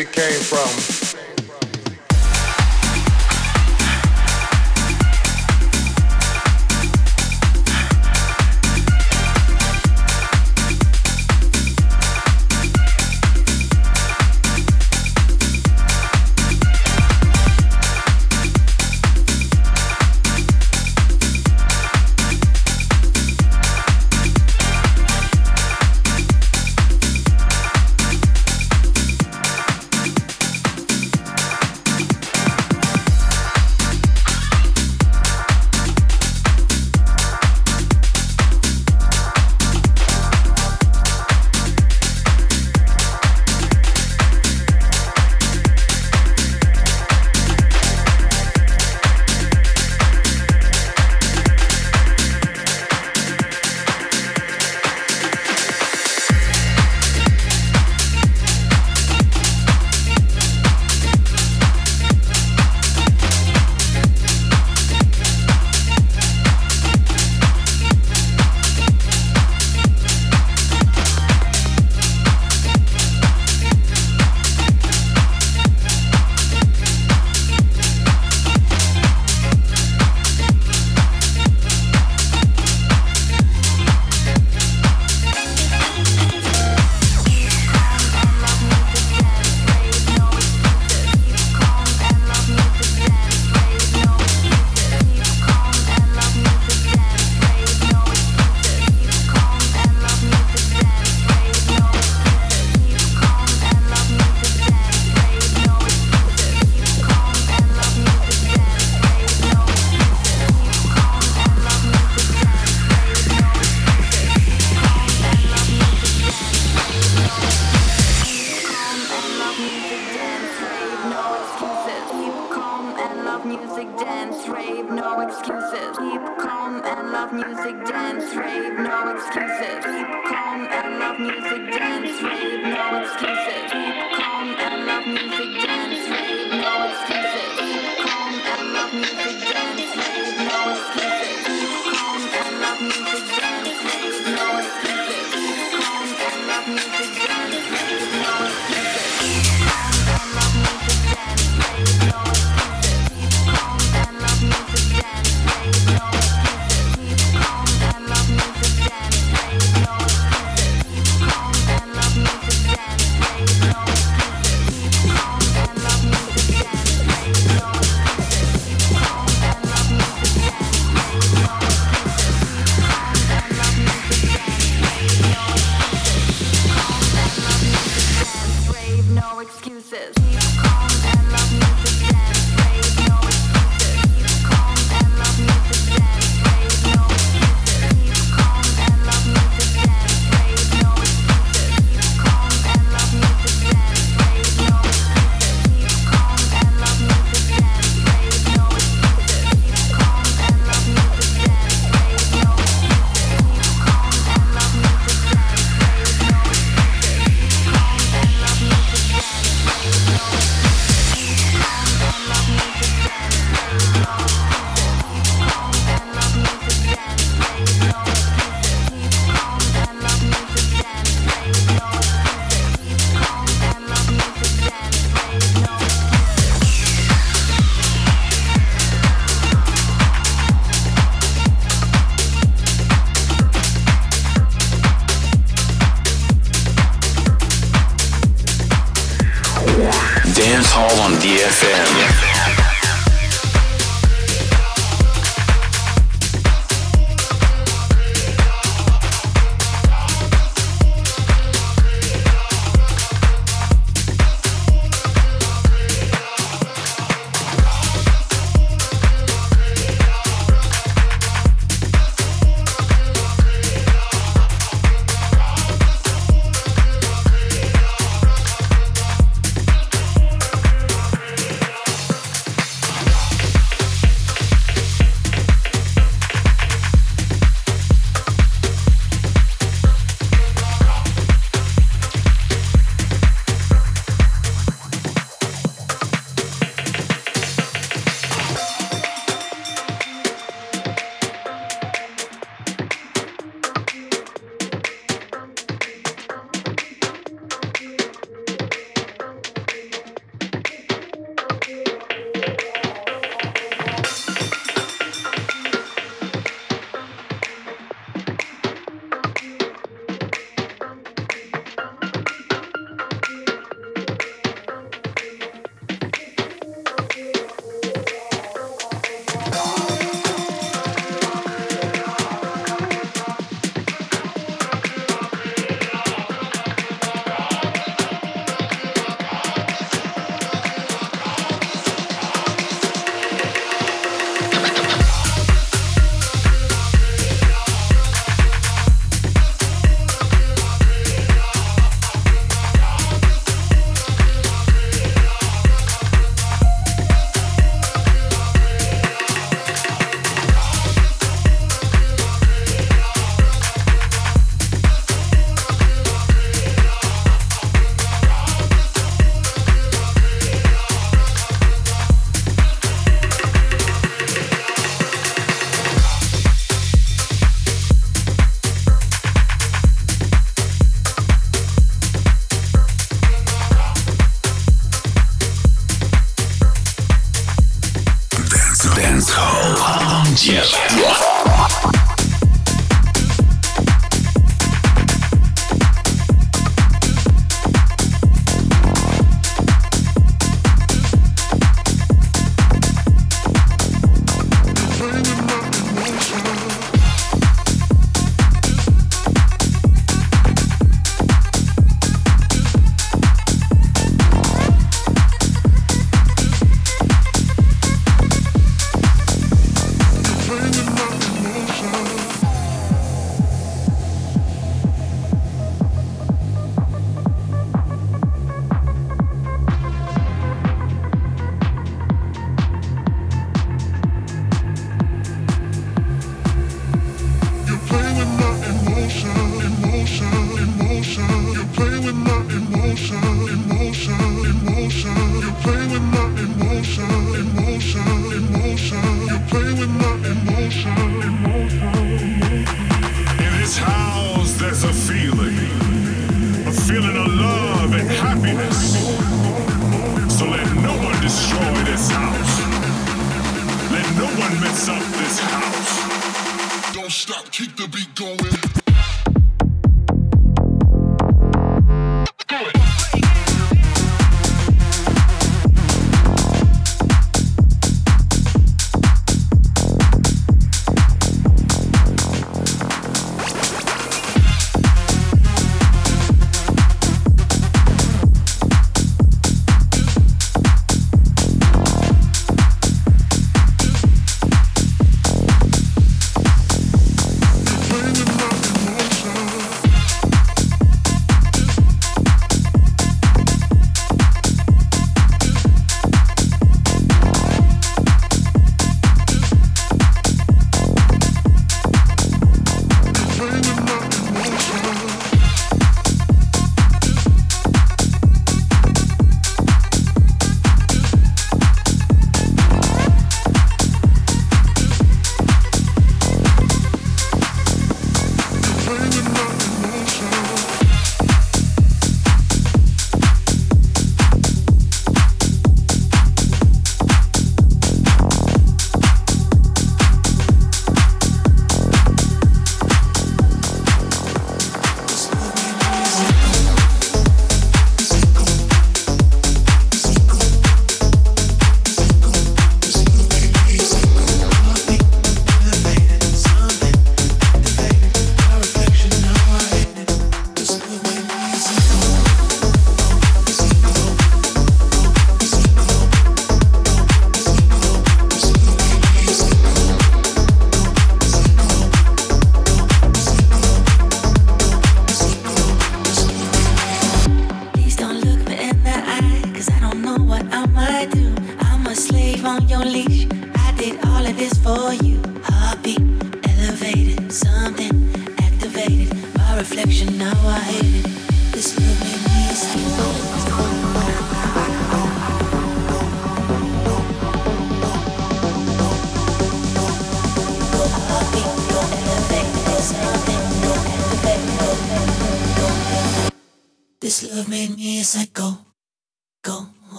It came from.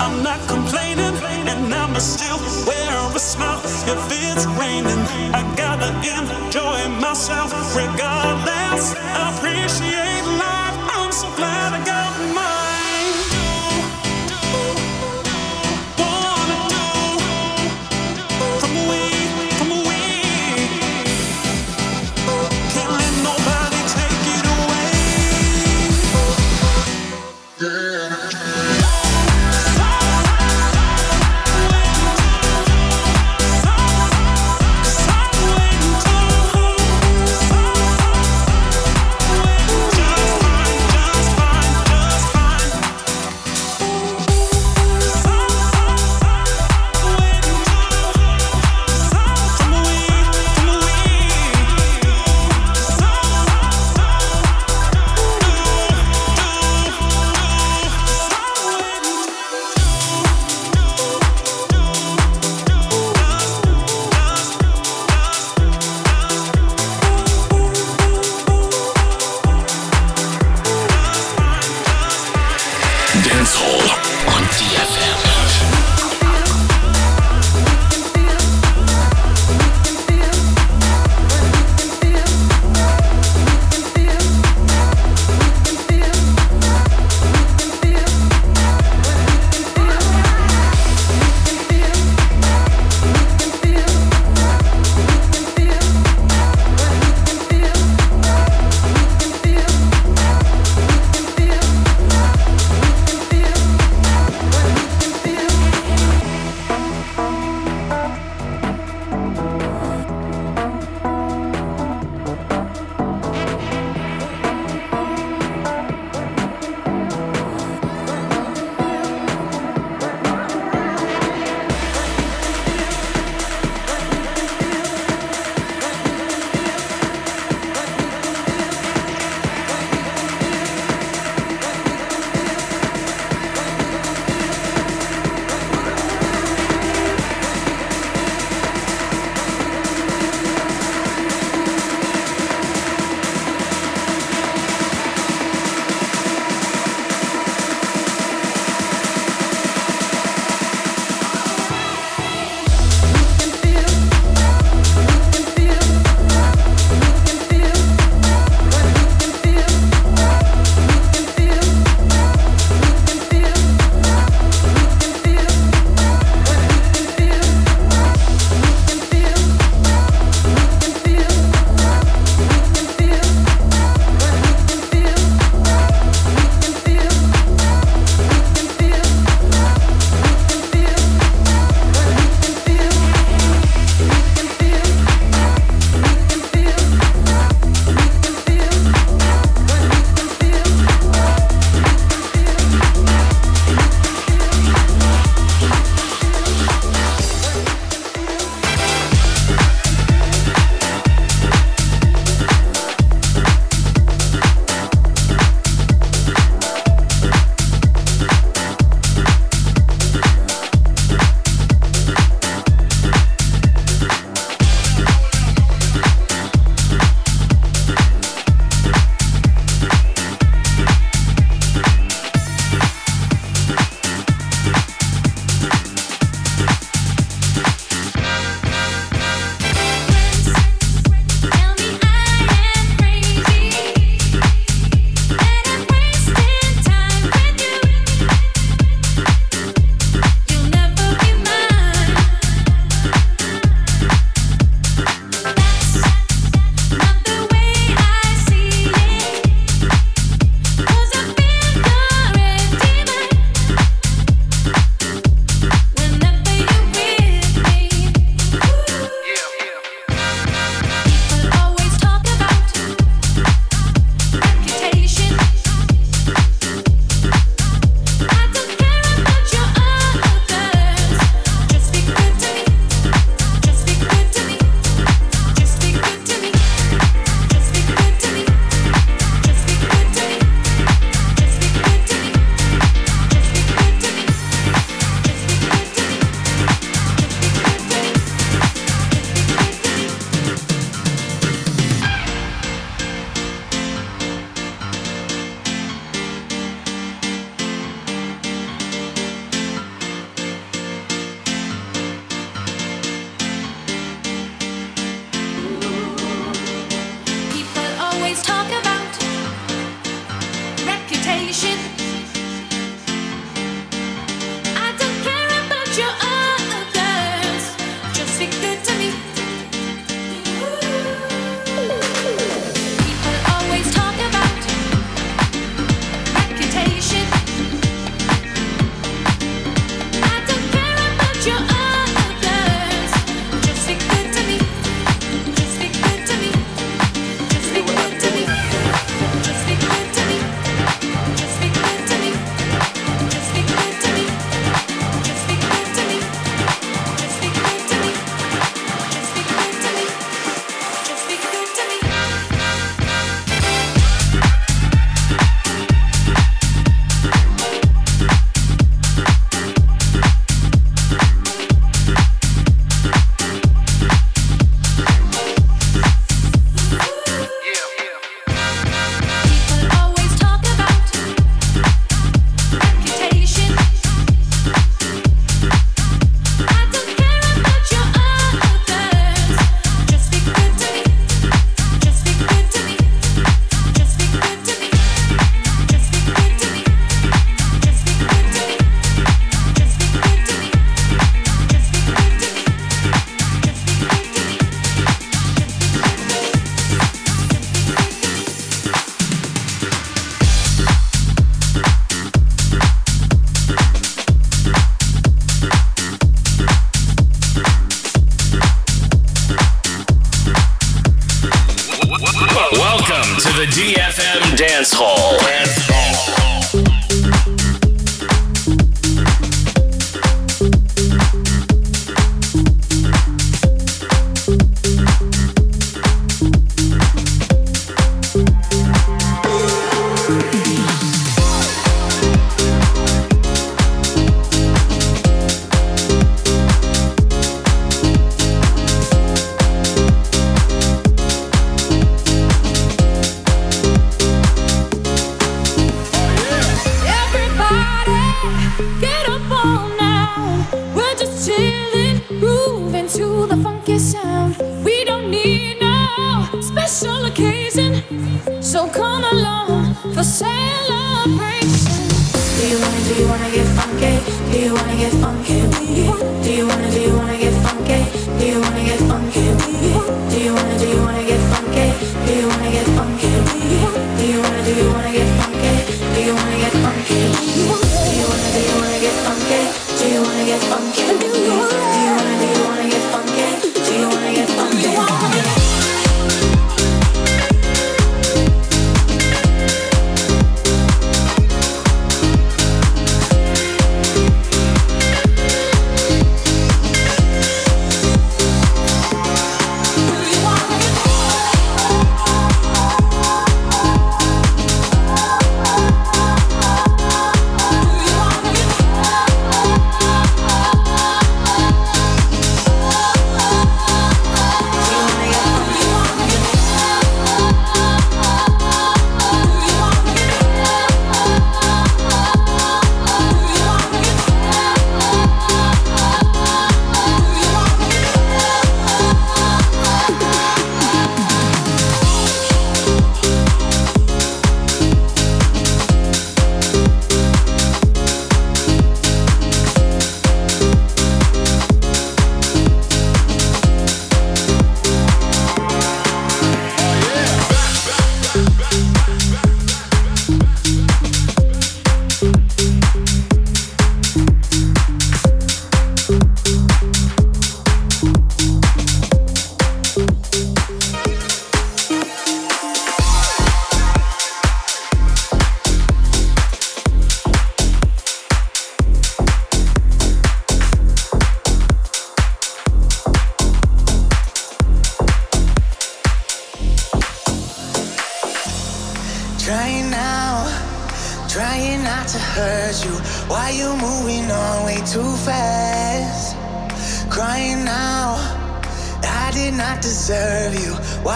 I'm not complaining, and I'm still wearing a smile. If it's raining, I gotta enjoy myself regardless. Appreciate life. occasion. So come along for celebration. Do you wanna, do you wanna get funky? Do you wanna get funky?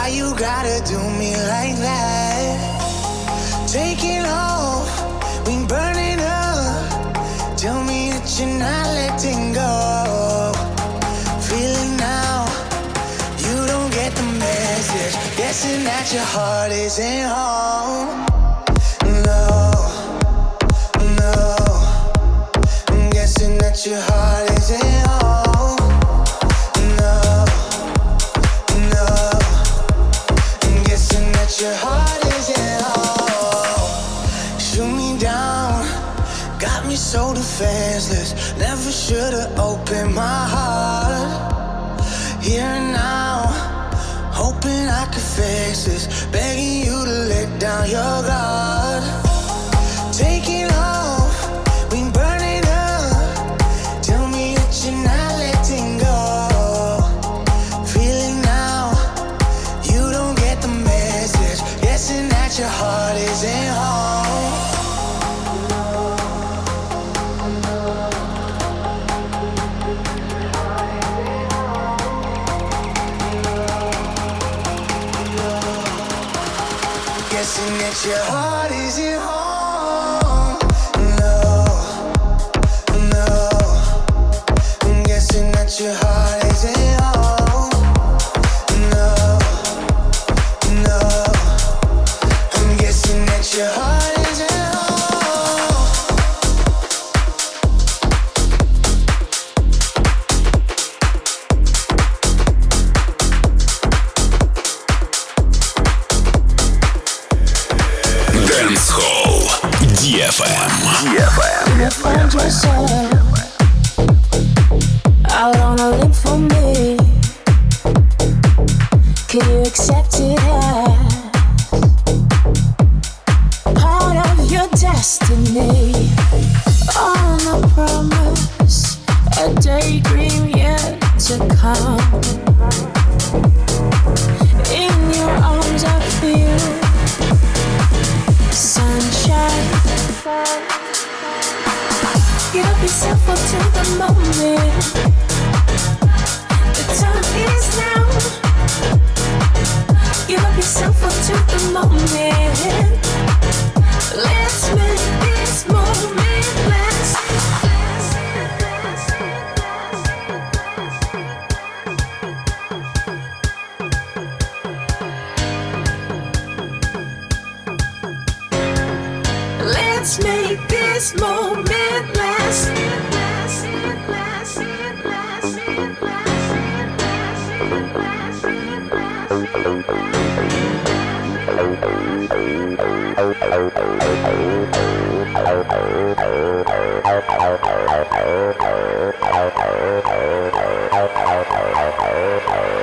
Why you gotta do me faces, begging you to let down your guard. yeah. Oh, oh,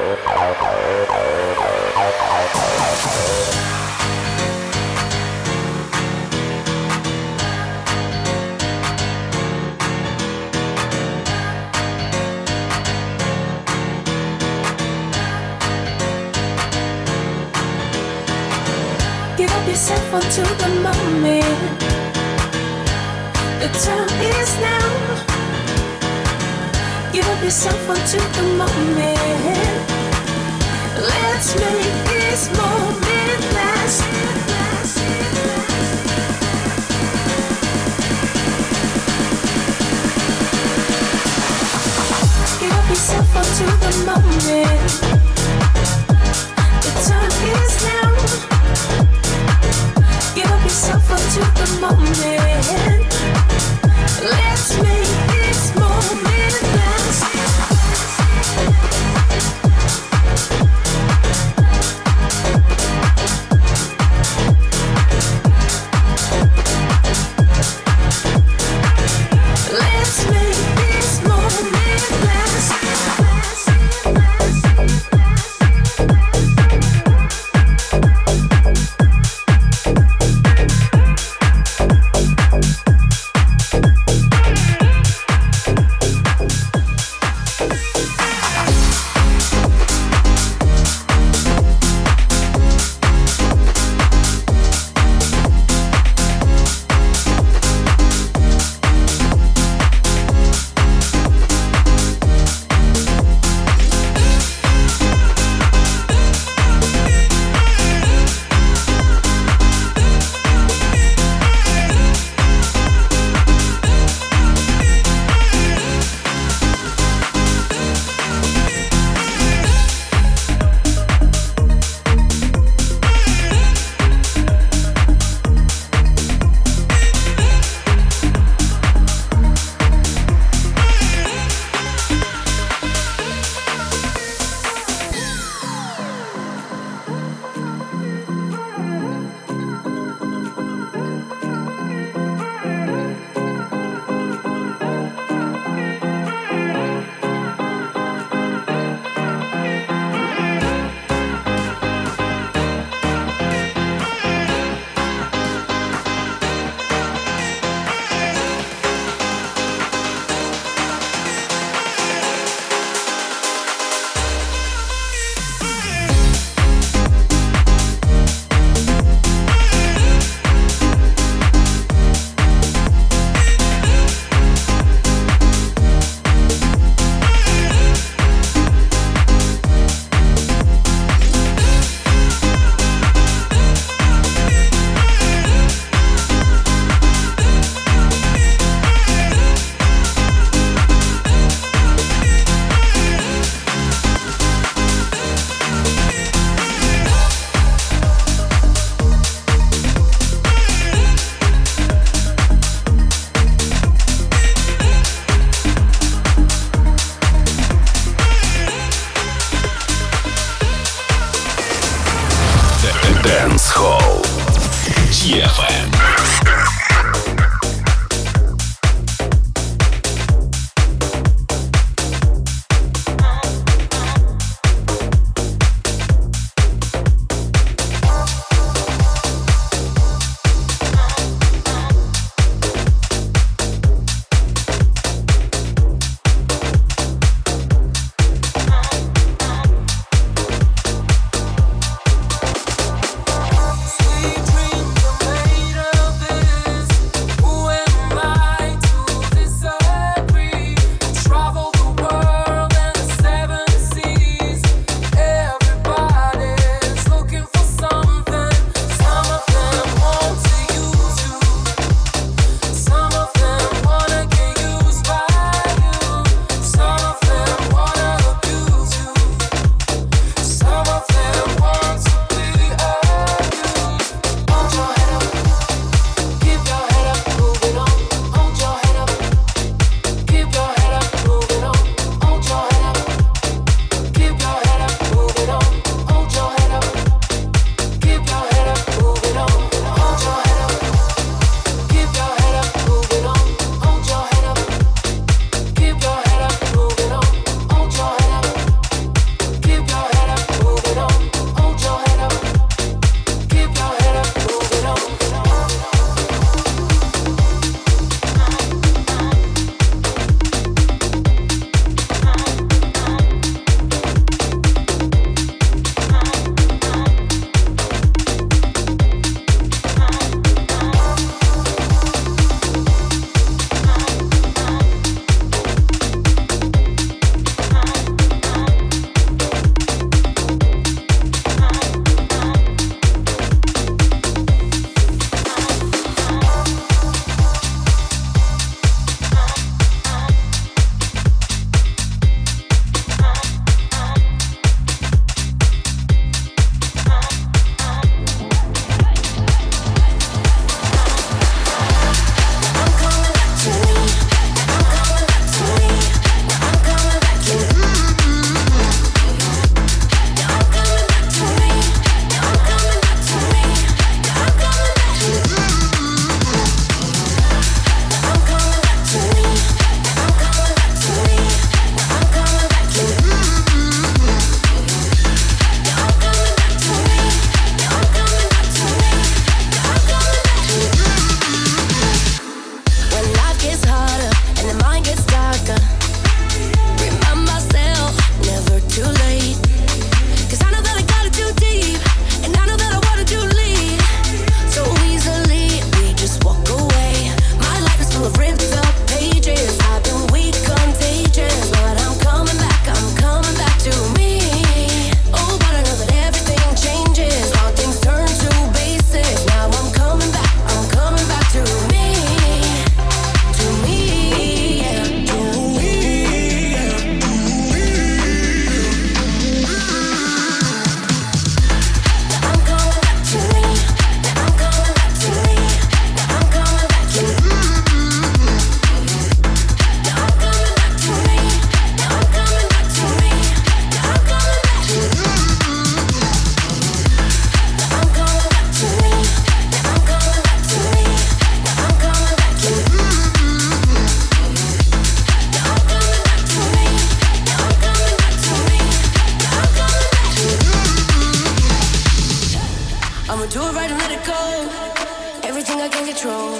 I'ma do it right and let it go. Everything I can control.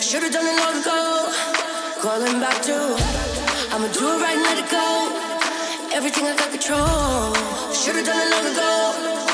Should've done it long ago. Calling back to. I'ma do it right and let it go. Everything I got control. Should've done it long ago.